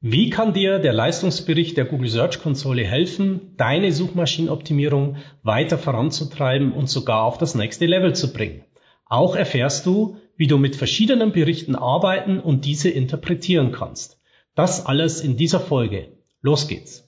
Wie kann dir der Leistungsbericht der Google Search Konsole helfen, deine Suchmaschinenoptimierung weiter voranzutreiben und sogar auf das nächste Level zu bringen? Auch erfährst du, wie du mit verschiedenen Berichten arbeiten und diese interpretieren kannst. Das alles in dieser Folge. Los geht's!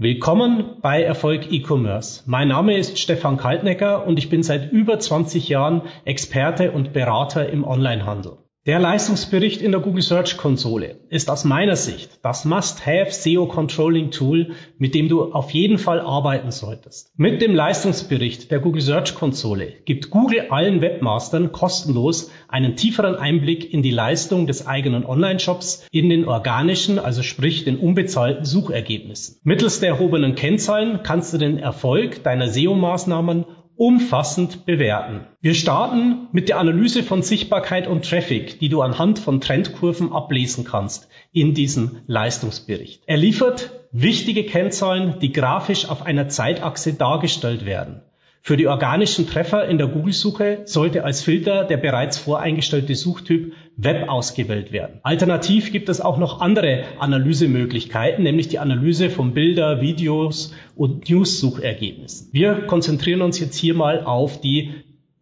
Willkommen bei Erfolg E-Commerce. Mein Name ist Stefan Kaltnecker und ich bin seit über 20 Jahren Experte und Berater im Onlinehandel. Der Leistungsbericht in der Google Search Konsole ist aus meiner Sicht das Must-Have SEO Controlling Tool, mit dem du auf jeden Fall arbeiten solltest. Mit dem Leistungsbericht der Google Search Konsole gibt Google allen Webmastern kostenlos einen tieferen Einblick in die Leistung des eigenen Online-Shops in den organischen, also sprich den unbezahlten Suchergebnissen. Mittels der erhobenen Kennzahlen kannst du den Erfolg deiner SEO-Maßnahmen umfassend bewerten. Wir starten mit der Analyse von Sichtbarkeit und Traffic, die du anhand von Trendkurven ablesen kannst in diesem Leistungsbericht. Er liefert wichtige Kennzahlen, die grafisch auf einer Zeitachse dargestellt werden. Für die organischen Treffer in der Google-Suche sollte als Filter der bereits voreingestellte Suchtyp Web ausgewählt werden. Alternativ gibt es auch noch andere Analysemöglichkeiten, nämlich die Analyse von Bilder, Videos und News-Suchergebnissen. Wir konzentrieren uns jetzt hier mal auf die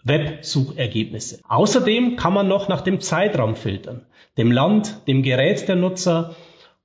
Web-Suchergebnisse. Außerdem kann man noch nach dem Zeitraum filtern, dem Land, dem Gerät der Nutzer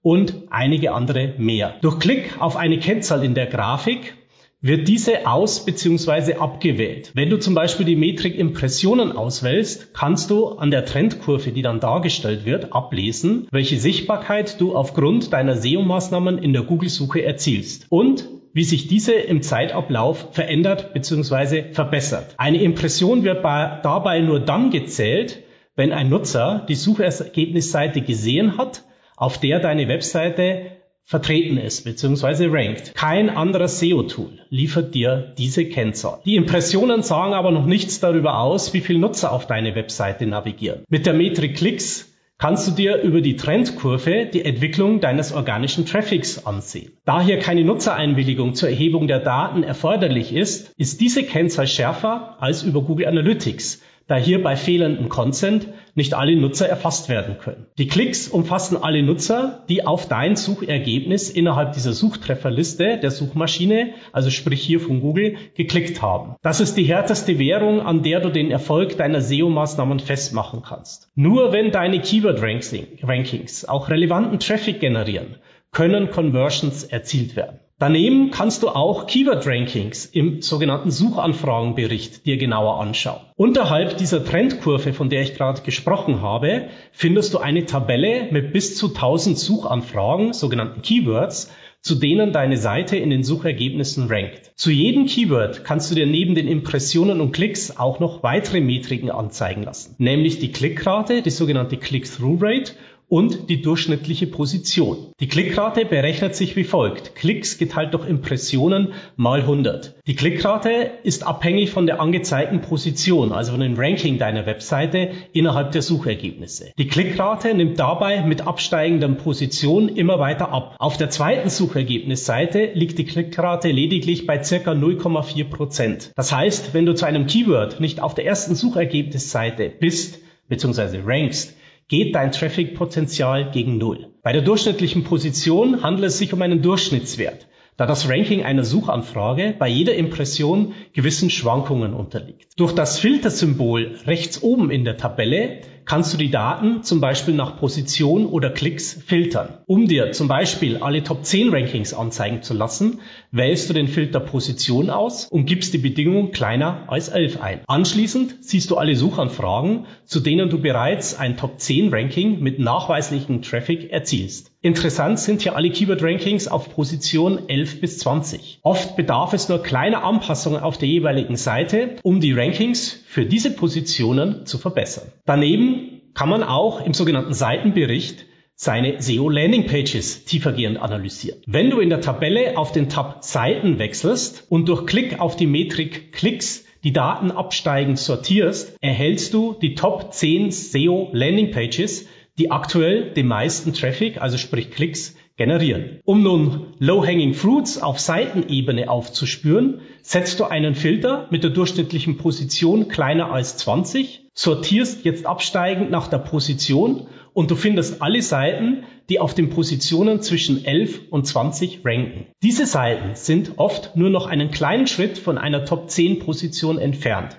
und einige andere mehr. Durch Klick auf eine Kennzahl in der Grafik wird diese aus- bzw. abgewählt. Wenn du zum Beispiel die Metrik Impressionen auswählst, kannst du an der Trendkurve, die dann dargestellt wird, ablesen, welche Sichtbarkeit du aufgrund deiner SEO-Maßnahmen in der Google-Suche erzielst und wie sich diese im Zeitablauf verändert bzw. verbessert. Eine Impression wird dabei nur dann gezählt, wenn ein Nutzer die Suchergebnisseite gesehen hat, auf der deine Webseite vertreten ist bzw. rankt. Kein anderes SEO-Tool liefert dir diese Kennzahl. Die Impressionen sagen aber noch nichts darüber aus, wie viele Nutzer auf deine Webseite navigieren. Mit der Metrik Klicks kannst du dir über die Trendkurve die Entwicklung deines organischen Traffics ansehen. Da hier keine Nutzereinwilligung zur Erhebung der Daten erforderlich ist, ist diese Kennzahl schärfer als über Google Analytics, da hier bei fehlendem Consent nicht alle Nutzer erfasst werden können. Die Klicks umfassen alle Nutzer, die auf dein Suchergebnis innerhalb dieser Suchtrefferliste der Suchmaschine, also sprich hier von Google, geklickt haben. Das ist die härteste Währung, an der du den Erfolg deiner SEO-Maßnahmen festmachen kannst. Nur wenn deine Keyword-Rankings auch relevanten Traffic generieren, können Conversions erzielt werden. Daneben kannst du auch Keyword-Rankings im sogenannten Suchanfragenbericht dir genauer anschauen. Unterhalb dieser Trendkurve, von der ich gerade gesprochen habe, findest du eine Tabelle mit bis zu 1000 Suchanfragen, sogenannten Keywords, zu denen deine Seite in den Suchergebnissen rankt. Zu jedem Keyword kannst du dir neben den Impressionen und Klicks auch noch weitere Metriken anzeigen lassen, nämlich die Klickrate, die sogenannte Click-Through-Rate und die durchschnittliche Position. Die Klickrate berechnet sich wie folgt. Klicks geteilt durch Impressionen mal 100. Die Klickrate ist abhängig von der angezeigten Position, also von dem Ranking deiner Webseite innerhalb der Suchergebnisse. Die Klickrate nimmt dabei mit absteigender Position immer weiter ab. Auf der zweiten Suchergebnisseite liegt die Klickrate lediglich bei circa 0,4 Prozent. Das heißt, wenn du zu einem Keyword nicht auf der ersten Suchergebnisseite bist, bzw. rankst, geht dein Traffic-Potenzial gegen Null. Bei der durchschnittlichen Position handelt es sich um einen Durchschnittswert, da das Ranking einer Suchanfrage bei jeder Impression gewissen Schwankungen unterliegt. Durch das Filtersymbol rechts oben in der Tabelle kannst du die Daten zum Beispiel nach Position oder Klicks filtern. Um dir zum Beispiel alle Top 10 Rankings anzeigen zu lassen, wählst du den Filter Position aus und gibst die Bedingung kleiner als 11 ein. Anschließend siehst du alle Suchanfragen, zu denen du bereits ein Top 10 Ranking mit nachweislichem Traffic erzielst. Interessant sind hier alle Keyword-Rankings auf Position 11 bis 20. Oft bedarf es nur kleiner Anpassungen auf der jeweiligen Seite, um die Rankings für diese Positionen zu verbessern. Daneben kann man auch im sogenannten Seitenbericht seine SEO Landing Pages tiefergehend analysieren. Wenn du in der Tabelle auf den Tab Seiten wechselst und durch Klick auf die Metrik Klicks die Daten absteigend sortierst, erhältst du die Top 10 SEO Landing Pages, die aktuell den meisten Traffic, also sprich Klicks, generieren. Um nun Low-Hanging Fruits auf Seitenebene aufzuspüren, setzt du einen Filter mit der durchschnittlichen Position kleiner als 20, sortierst jetzt absteigend nach der Position und du findest alle Seiten, die auf den Positionen zwischen 11 und 20 ranken. Diese Seiten sind oft nur noch einen kleinen Schritt von einer Top 10 Position entfernt.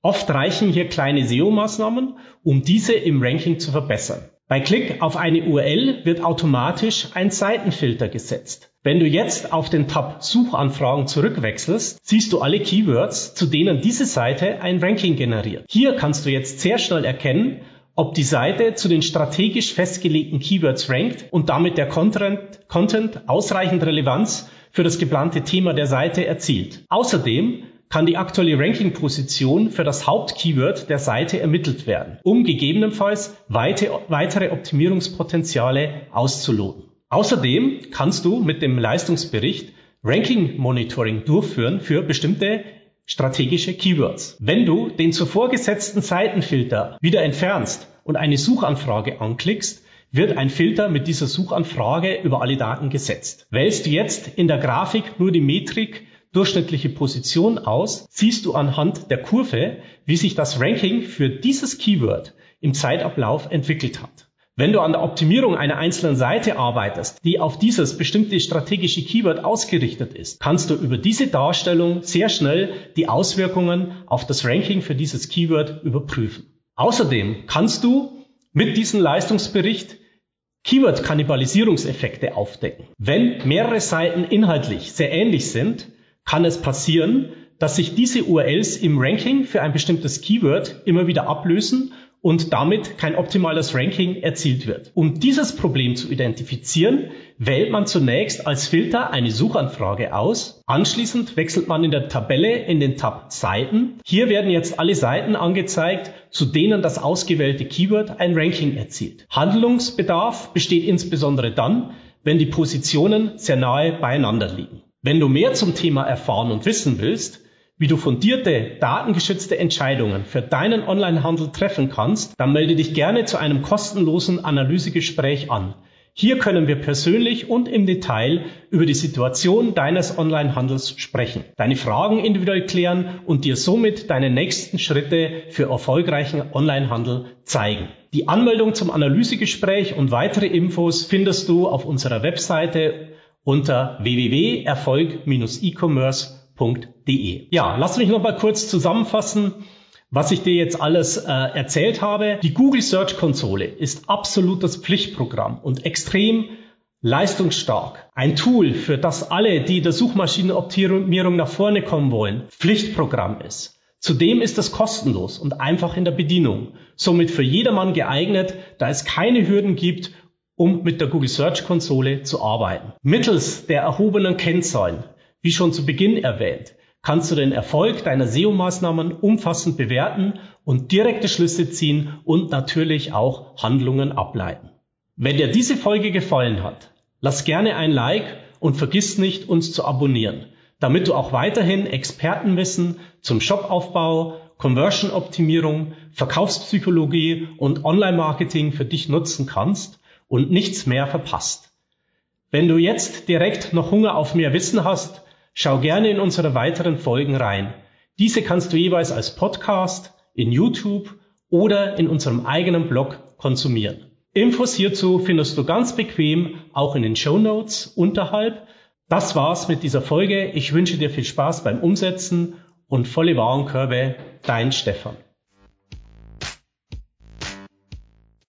Oft reichen hier kleine SEO-Maßnahmen, um diese im Ranking zu verbessern. Bei Klick auf eine URL wird automatisch ein Seitenfilter gesetzt. Wenn du jetzt auf den Tab Suchanfragen zurückwechselst, siehst du alle Keywords, zu denen diese Seite ein Ranking generiert. Hier kannst du jetzt sehr schnell erkennen, ob die Seite zu den strategisch festgelegten Keywords rankt und damit der Content, Content ausreichend Relevanz für das geplante Thema der Seite erzielt. Außerdem kann die aktuelle Ranking-Position für das Hauptkeyword der Seite ermittelt werden, um gegebenenfalls weitere Optimierungspotenziale auszuloten. Außerdem kannst du mit dem Leistungsbericht Ranking-Monitoring durchführen für bestimmte strategische Keywords. Wenn du den zuvor gesetzten Seitenfilter wieder entfernst und eine Suchanfrage anklickst, wird ein Filter mit dieser Suchanfrage über alle Daten gesetzt. Wählst du jetzt in der Grafik nur die Metrik durchschnittliche Position aus, siehst du anhand der Kurve, wie sich das Ranking für dieses Keyword im Zeitablauf entwickelt hat. Wenn du an der Optimierung einer einzelnen Seite arbeitest, die auf dieses bestimmte strategische Keyword ausgerichtet ist, kannst du über diese Darstellung sehr schnell die Auswirkungen auf das Ranking für dieses Keyword überprüfen. Außerdem kannst du mit diesem Leistungsbericht Keyword-Kannibalisierungseffekte aufdecken. Wenn mehrere Seiten inhaltlich sehr ähnlich sind, kann es passieren, dass sich diese URLs im Ranking für ein bestimmtes Keyword immer wieder ablösen und damit kein optimales Ranking erzielt wird. Um dieses Problem zu identifizieren, wählt man zunächst als Filter eine Suchanfrage aus. Anschließend wechselt man in der Tabelle in den Tab Seiten. Hier werden jetzt alle Seiten angezeigt, zu denen das ausgewählte Keyword ein Ranking erzielt. Handlungsbedarf besteht insbesondere dann, wenn die Positionen sehr nahe beieinander liegen. Wenn du mehr zum Thema erfahren und wissen willst, wie du fundierte, datengeschützte Entscheidungen für deinen Onlinehandel treffen kannst, dann melde dich gerne zu einem kostenlosen Analysegespräch an. Hier können wir persönlich und im Detail über die Situation deines Onlinehandels sprechen, deine Fragen individuell klären und dir somit deine nächsten Schritte für erfolgreichen Onlinehandel zeigen. Die Anmeldung zum Analysegespräch und weitere Infos findest du auf unserer Webseite unter www.erfolg-e-commerce.de. Ja, lass mich noch mal kurz zusammenfassen, was ich dir jetzt alles äh, erzählt habe. Die Google Search Konsole ist absolutes Pflichtprogramm und extrem leistungsstark. Ein Tool, für das alle, die der Suchmaschinenoptimierung nach vorne kommen wollen, Pflichtprogramm ist. Zudem ist es kostenlos und einfach in der Bedienung, somit für jedermann geeignet, da es keine Hürden gibt um mit der Google Search Konsole zu arbeiten. Mittels der erhobenen Kennzahlen, wie schon zu Beginn erwähnt, kannst du den Erfolg deiner SEO-Maßnahmen umfassend bewerten und direkte Schlüsse ziehen und natürlich auch Handlungen ableiten. Wenn dir diese Folge gefallen hat, lass gerne ein Like und vergiss nicht, uns zu abonnieren, damit du auch weiterhin Expertenwissen zum Shopaufbau, Conversion-Optimierung, Verkaufspsychologie und Online-Marketing für dich nutzen kannst und nichts mehr verpasst. Wenn du jetzt direkt noch Hunger auf mehr Wissen hast, schau gerne in unsere weiteren Folgen rein. Diese kannst du jeweils als Podcast, in YouTube oder in unserem eigenen Blog konsumieren. Infos hierzu findest du ganz bequem auch in den Show Notes unterhalb. Das war's mit dieser Folge. Ich wünsche dir viel Spaß beim Umsetzen und volle Warenkörbe. Dein Stefan.